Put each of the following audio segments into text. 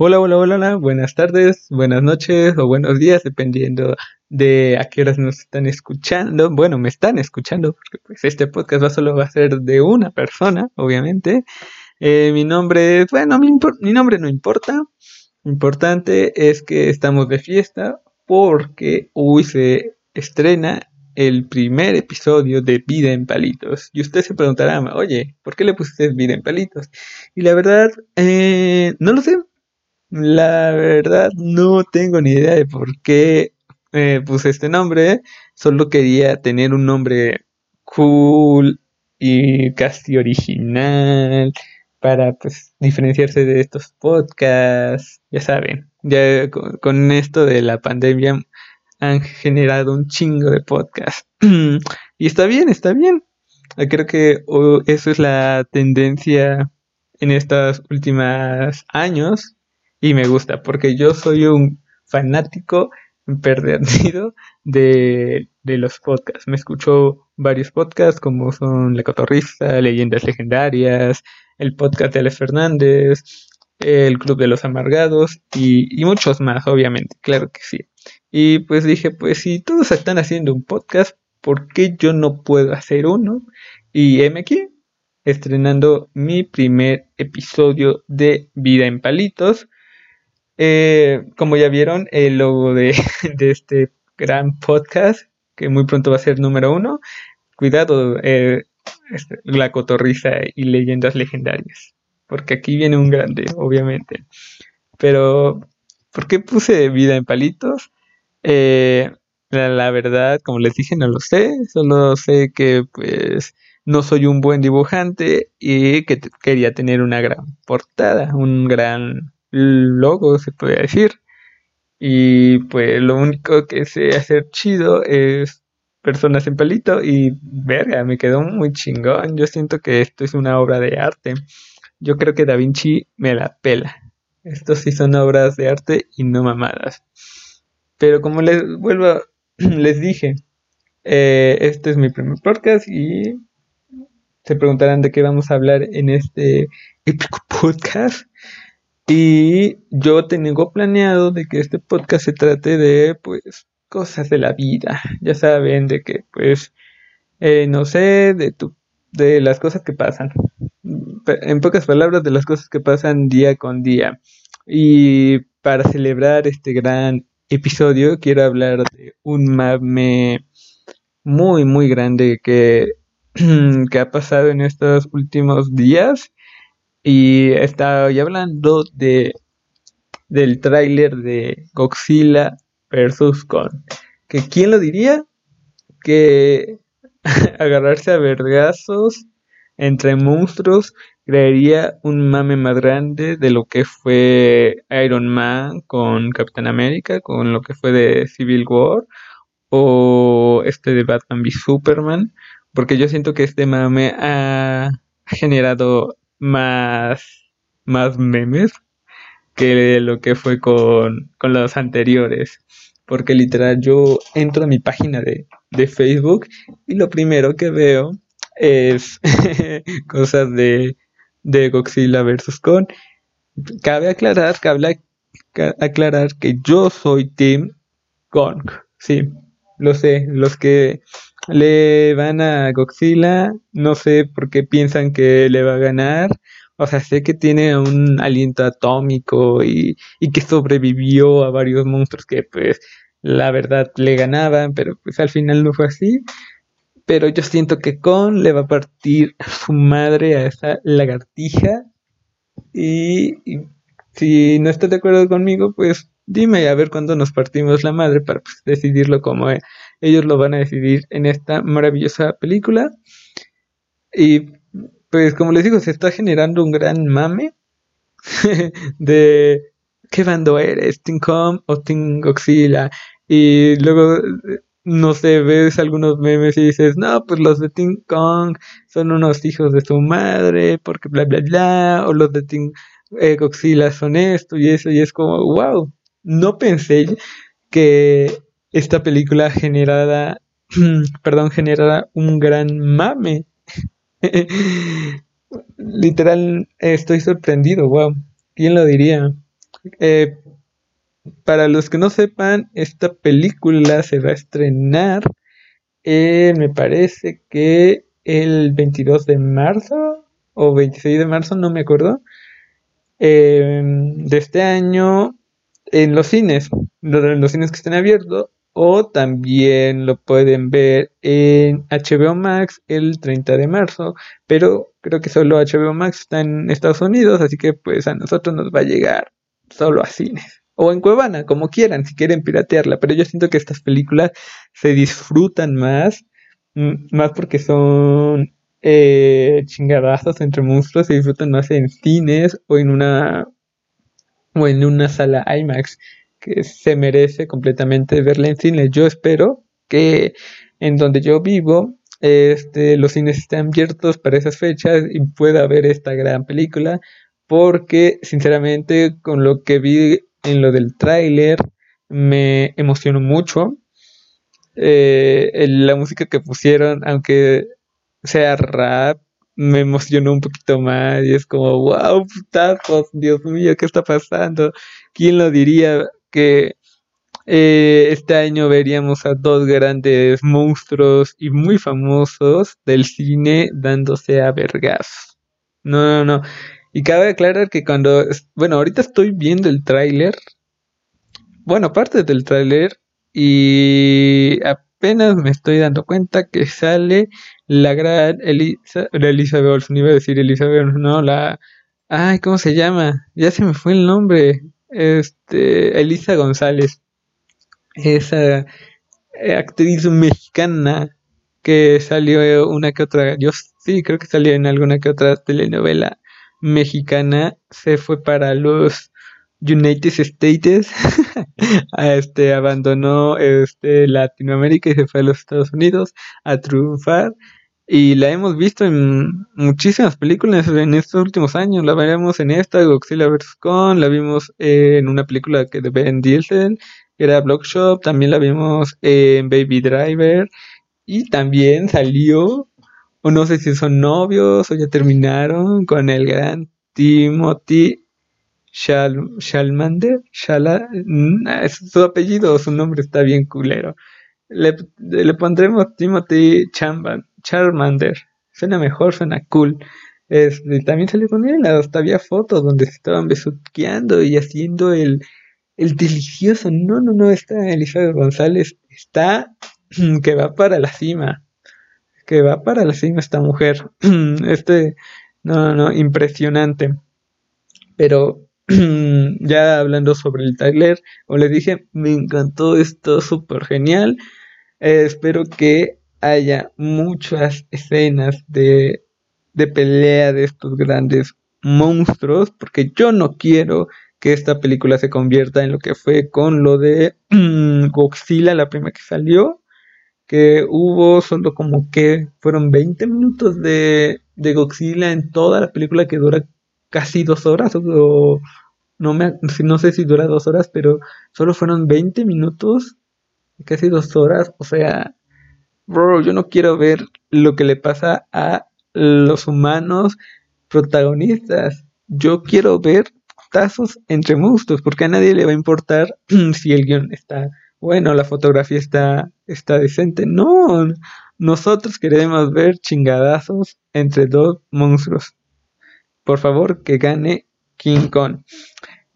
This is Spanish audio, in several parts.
Hola, hola, hola, hola, buenas tardes, buenas noches o buenos días, dependiendo de a qué horas nos están escuchando. Bueno, me están escuchando, porque pues este podcast va solo va a ser de una persona, obviamente. Eh, mi nombre, bueno, mi, mi nombre no importa. Lo importante es que estamos de fiesta porque hoy se estrena el primer episodio de Vida en Palitos. Y usted se preguntará, oye, ¿por qué le pusiste Vida en Palitos? Y la verdad, eh, no lo sé. La verdad, no tengo ni idea de por qué eh, puse este nombre. Solo quería tener un nombre cool y casi original para pues diferenciarse de estos podcasts, ya saben, ya con, esto de la pandemia han generado un chingo de podcasts. y está bien, está bien. Creo que eso es la tendencia en estos últimos años y me gusta porque yo soy un fanático perdido de, de los podcasts. Me escucho varios podcasts como son La Cotorrista, Leyendas Legendarias, el podcast de Alex Fernández, el Club de los Amargados y, y muchos más, obviamente, claro que sí. Y pues dije, pues si todos están haciendo un podcast, ¿por qué yo no puedo hacer uno? Y M aquí, estrenando mi primer episodio de Vida en Palitos. Eh, como ya vieron, el logo de, este gran podcast, que muy pronto va a ser número uno. Cuidado, eh, este, la cotorriza y leyendas legendarias. Porque aquí viene un grande, obviamente. Pero, ¿por qué puse vida en palitos? Eh, la, verdad, como les dije, no lo sé. Solo sé que, pues, no soy un buen dibujante y que quería tener una gran portada, un gran logo, se puede decir. Y pues lo único que sé hacer chido es personas en palito y verga, me quedó muy chingón. Yo siento que esto es una obra de arte. Yo creo que Da Vinci me la pela. Estos sí son obras de arte y no mamadas. Pero como les vuelvo, les dije, eh, este es mi primer podcast y se preguntarán de qué vamos a hablar en este épico podcast. Y yo tengo planeado de que este podcast se trate de, pues, cosas de la vida. Ya saben de que, pues, eh, no sé, de tu, de las cosas que pasan. En pocas palabras, de las cosas que pasan día con día. Y para celebrar este gran episodio, quiero hablar de un mame muy, muy grande que, que ha pasado en estos últimos días. Y estoy hablando de del tráiler de Godzilla versus con. Que quién lo diría que agarrarse a vergazos entre monstruos crearía un mame más grande de lo que fue Iron Man con Capitán América, con lo que fue de Civil War o este de Batman v Superman, porque yo siento que este mame ha generado más más memes que lo que fue con, con los anteriores. Porque literal yo entro a mi página de, de Facebook y lo primero que veo es cosas de, de Godzilla versus Kong. Cabe aclarar, cabe aclarar que yo soy Team Kong. Sí, lo sé. Los que le van a Godzilla, no sé por qué piensan que le va a ganar. O sea, sé que tiene un aliento atómico y, y que sobrevivió a varios monstruos que pues la verdad le ganaban, pero pues al final no fue así. Pero yo siento que Con le va a partir su madre a esa lagartija. Y, si no estás de acuerdo conmigo, pues dime a ver cuándo nos partimos la madre para pues, decidirlo como ellos lo van a decidir en esta maravillosa película. Y pues como les digo, se está generando un gran mame de qué bando eres, Team Com o Team Godzilla. Y luego, no sé, ves algunos memes y dices, no, pues los de Team Kong son unos hijos de su madre, porque bla, bla, bla, o los de Team eh, Godzilla son esto y eso, y es como, wow, no pensé que esta película generara, perdón, generara un gran mame. Literal, estoy sorprendido, wow. ¿Quién lo diría? Eh, para los que no sepan, esta película se va a estrenar, me parece que el 22 de marzo o 26 de marzo, no me acuerdo, em, de este año en los cines, en los cines que estén abiertos, o también lo pueden ver en HBO Max el 30 de marzo, pero creo que solo HBO Max está en Estados Unidos, así que pues a nosotros nos va a llegar solo a cines. O en Cuevana, como quieran, si quieren piratearla. Pero yo siento que estas películas se disfrutan más, mm, más porque son eh, chingadazos entre monstruos, se disfrutan más en cines o en una o en una sala IMAX que se merece completamente verla en cine. Yo espero que en donde yo vivo, este, los cines estén abiertos para esas fechas y pueda ver esta gran película, porque sinceramente con lo que vi en lo del tráiler me emocionó mucho. Eh, la música que pusieron, aunque sea rap, me emocionó un poquito más y es como, wow, putazos, Dios mío, ¿qué está pasando? ¿Quién lo diría que eh, este año veríamos a dos grandes monstruos y muy famosos del cine dándose a vergas? No, no, no. Y cabe aclarar que cuando, bueno, ahorita estoy viendo el tráiler, bueno, parte del tráiler y apenas me estoy dando cuenta que sale la gran Elisa, Elizabeth Olsen, iba a decir Elizabeth, no, la, ay, ¿cómo se llama? Ya se me fue el nombre, este, Elisa González, esa eh, actriz mexicana que salió una que otra, yo sí, creo que salió en alguna que otra telenovela mexicana, se fue para los United States, este, abandonó este, Latinoamérica y se fue a los Estados Unidos a triunfar. Y la hemos visto en muchísimas películas en estos últimos años. La veremos en esta, Godzilla vs. Kong. La vimos en una película que de Ben Diesel, que era Blockshop. También la vimos en Baby Driver. Y también salió, o no sé si son novios o ya terminaron, con el gran Timothy Shalmander, Shala, es su apellido, su nombre está bien culero. Le, le pondremos Timothy Charmander. Suena mejor, suena cool. Este, también salió con él, hasta había fotos donde se estaban besuqueando y haciendo el, el delicioso. No, no, no, está Elizabeth González, está que va para la cima. Que va para la cima esta mujer. Este, no, no, impresionante. Pero ya hablando sobre el trailer, como les dije, me encantó esto, súper genial. Espero que haya muchas escenas de, de pelea de estos grandes monstruos, porque yo no quiero que esta película se convierta en lo que fue con lo de Godzilla, la primera que salió, que hubo solo como que fueron 20 minutos de, de Godzilla en toda la película que dura casi dos horas o no me no sé si dura dos horas pero solo fueron 20 minutos casi dos horas o sea bro yo no quiero ver lo que le pasa a los humanos protagonistas. Yo quiero ver tazos entre monstruos porque a nadie le va a importar si el guion está bueno la fotografía está está decente. No nosotros queremos ver chingadazos entre dos monstruos. Por favor, que gane King Kong.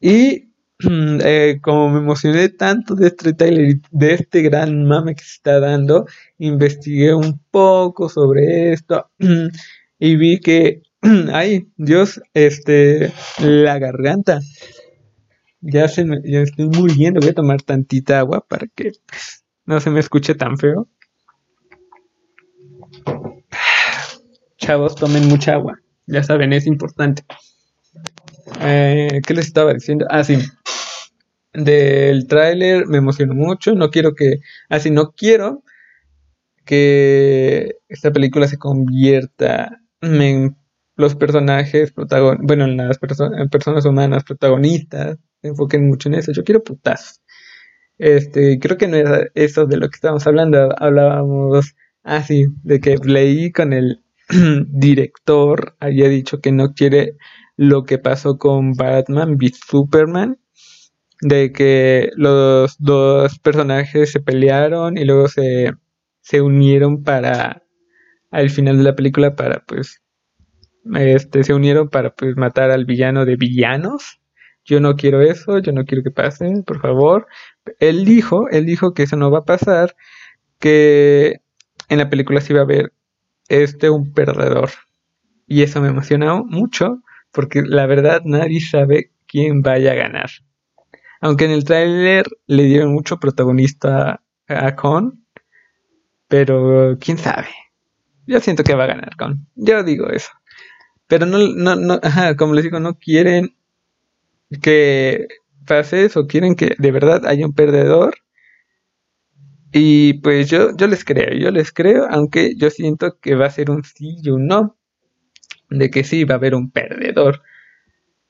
Y eh, como me emocioné tanto de este trailer, de este gran mame que se está dando, investigué un poco sobre esto y vi que, ay, Dios, este, la garganta. Ya se me, ya estoy muriendo, voy a tomar tantita agua para que pues, no se me escuche tan feo. Chavos, tomen mucha agua. Ya saben, es importante. Eh, ¿Qué les estaba diciendo? Ah, sí. Del tráiler me emocionó mucho. No quiero que. Así, ah, no quiero que esta película se convierta en los personajes protagonistas. Bueno, en las personas humanas protagonistas. Se enfoquen mucho en eso. Yo quiero putas. Este, creo que no era eso de lo que estábamos hablando. Hablábamos así, ah, de que leí con el director había dicho que no quiere lo que pasó con Batman v Superman, de que los dos personajes se pelearon y luego se, se unieron para al final de la película para pues este se unieron para pues matar al villano de villanos. Yo no quiero eso, yo no quiero que pase, por favor. Él dijo, él dijo que eso no va a pasar, que en la película sí va a haber este un perdedor. Y eso me emociona mucho porque la verdad nadie sabe quién vaya a ganar. Aunque en el tráiler le dieron mucho protagonista a Con, pero quién sabe. Yo siento que va a ganar Con. Yo digo eso. Pero no, no, no, ajá, como les digo, no quieren que pase eso, quieren que de verdad haya un perdedor. Y pues yo, yo les creo, yo les creo, aunque yo siento que va a ser un sí y un no. De que sí va a haber un perdedor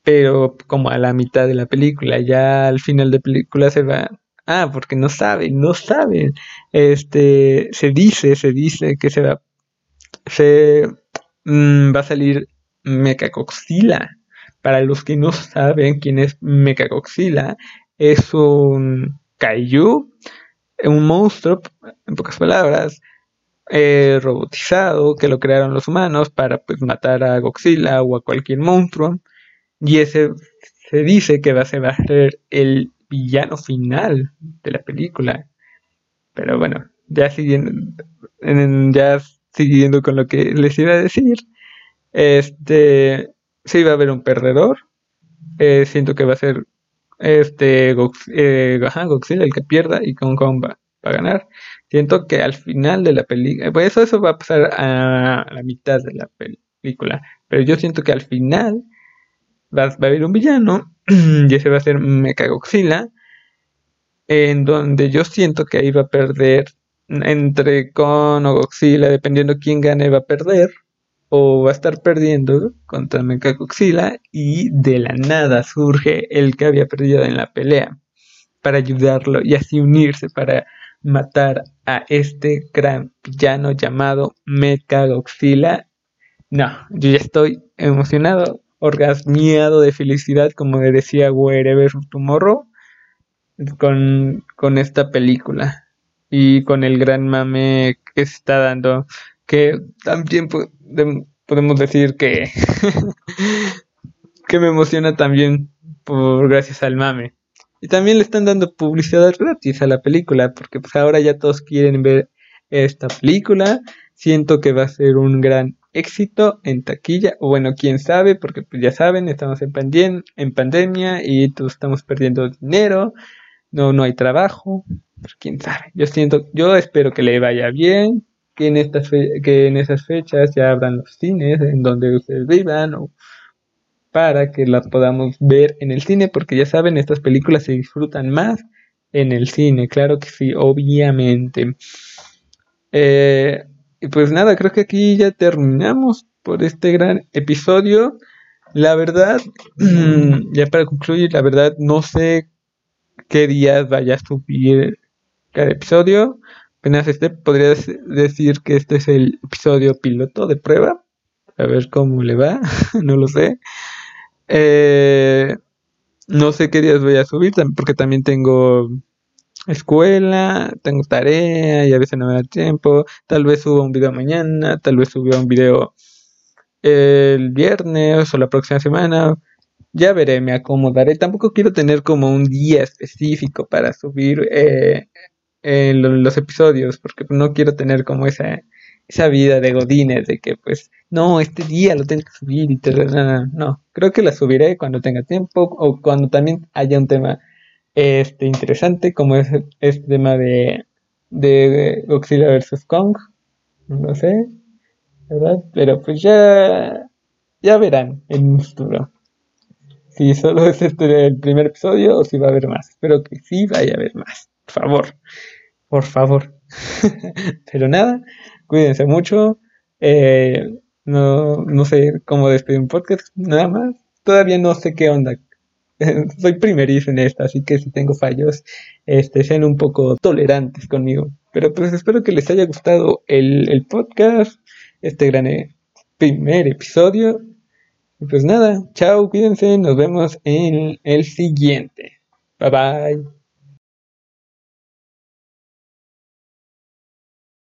pero como a la mitad de la película, ya al final de película se va, ah, porque no saben, no saben, este, se dice, se dice que se va, se mm, va a salir Mechagodzilla. Para los que no saben quién es Mechagodzilla, es un kaiju, un monstruo, en pocas palabras, eh, robotizado que lo crearon los humanos para pues matar a Godzilla o a cualquier monstruo y ese se dice que va a ser el villano final de la película. Pero bueno, ya siguiendo, ya siguiendo con lo que les iba a decir, este, sí va a haber un perdedor. Eh, siento que va a ser este eh, Godzilla el que pierda y Kong Kong va, a ganar. Siento que al final de la película, pues eso, eso va a pasar a la mitad de la película, pero yo siento que al final va, a haber un villano, y ese va a ser Mechagodzilla, en donde yo siento que ahí va a perder entre con o Godzilla, dependiendo quién gane, va a perder, o va a estar perdiendo contra Mechagodzilla, y de la nada surge el que había perdido en la pelea, para ayudarlo y así unirse para matar a este gran villano llamado Mechagodzilla. No, yo ya estoy emocionado orgasmiado de felicidad, como decía Wherever Tomorrow, con, con esta película y con el gran mame que se está dando, que también podemos decir que, que me emociona también por gracias al mame. Y también le están dando publicidad gratis a la película, porque pues ahora ya todos quieren ver esta película. Siento que va a ser un gran éxito en taquilla, o bueno, quién sabe, porque pues ya saben, estamos en, en pandemia y todos estamos perdiendo dinero, no, no hay trabajo, pues, quién sabe. Yo siento, yo espero que le vaya bien, que en estas que en esas fechas ya abran los cines en donde ustedes vivan o para que las podamos ver en el cine, porque ya saben, estas películas se disfrutan más en el cine, claro que sí, obviamente. Eh, pues nada, creo que aquí ya terminamos por este gran episodio. La verdad, ya para concluir, la verdad no sé qué días vaya a subir cada episodio. Apenas este podría decir que este es el episodio piloto de prueba. A ver cómo le va, no lo sé. Eh, no sé qué días voy a subir, porque también tengo escuela, tengo tarea y a veces no me da tiempo. Tal vez suba un video mañana, tal vez suba un video el viernes o la próxima semana. Ya veré, me acomodaré. Tampoco quiero tener como un día específico para subir eh, los episodios, porque no quiero tener como esa, esa vida de godines, de que pues, no, este día lo tengo que subir y te... No, creo que la subiré cuando tenga tiempo o cuando también haya un tema este, interesante, como es este tema de, de Godzilla vs. Kong. No sé, ¿verdad? Pero pues ya, ya verán en un futuro. Si solo es este el primer episodio o si va a haber más. Espero que sí vaya a haber más. Por favor. Por favor. Pero nada, cuídense mucho. Eh, no, no sé cómo despedir un podcast, nada más. Todavía no sé qué onda soy primerizo en esto, así que si tengo fallos, este, sean un poco tolerantes conmigo. Pero pues espero que les haya gustado el, podcast, este gran eh, primer episodio. Y pues nada, chao, cuídense, nos vemos en el siguiente. Bye bye.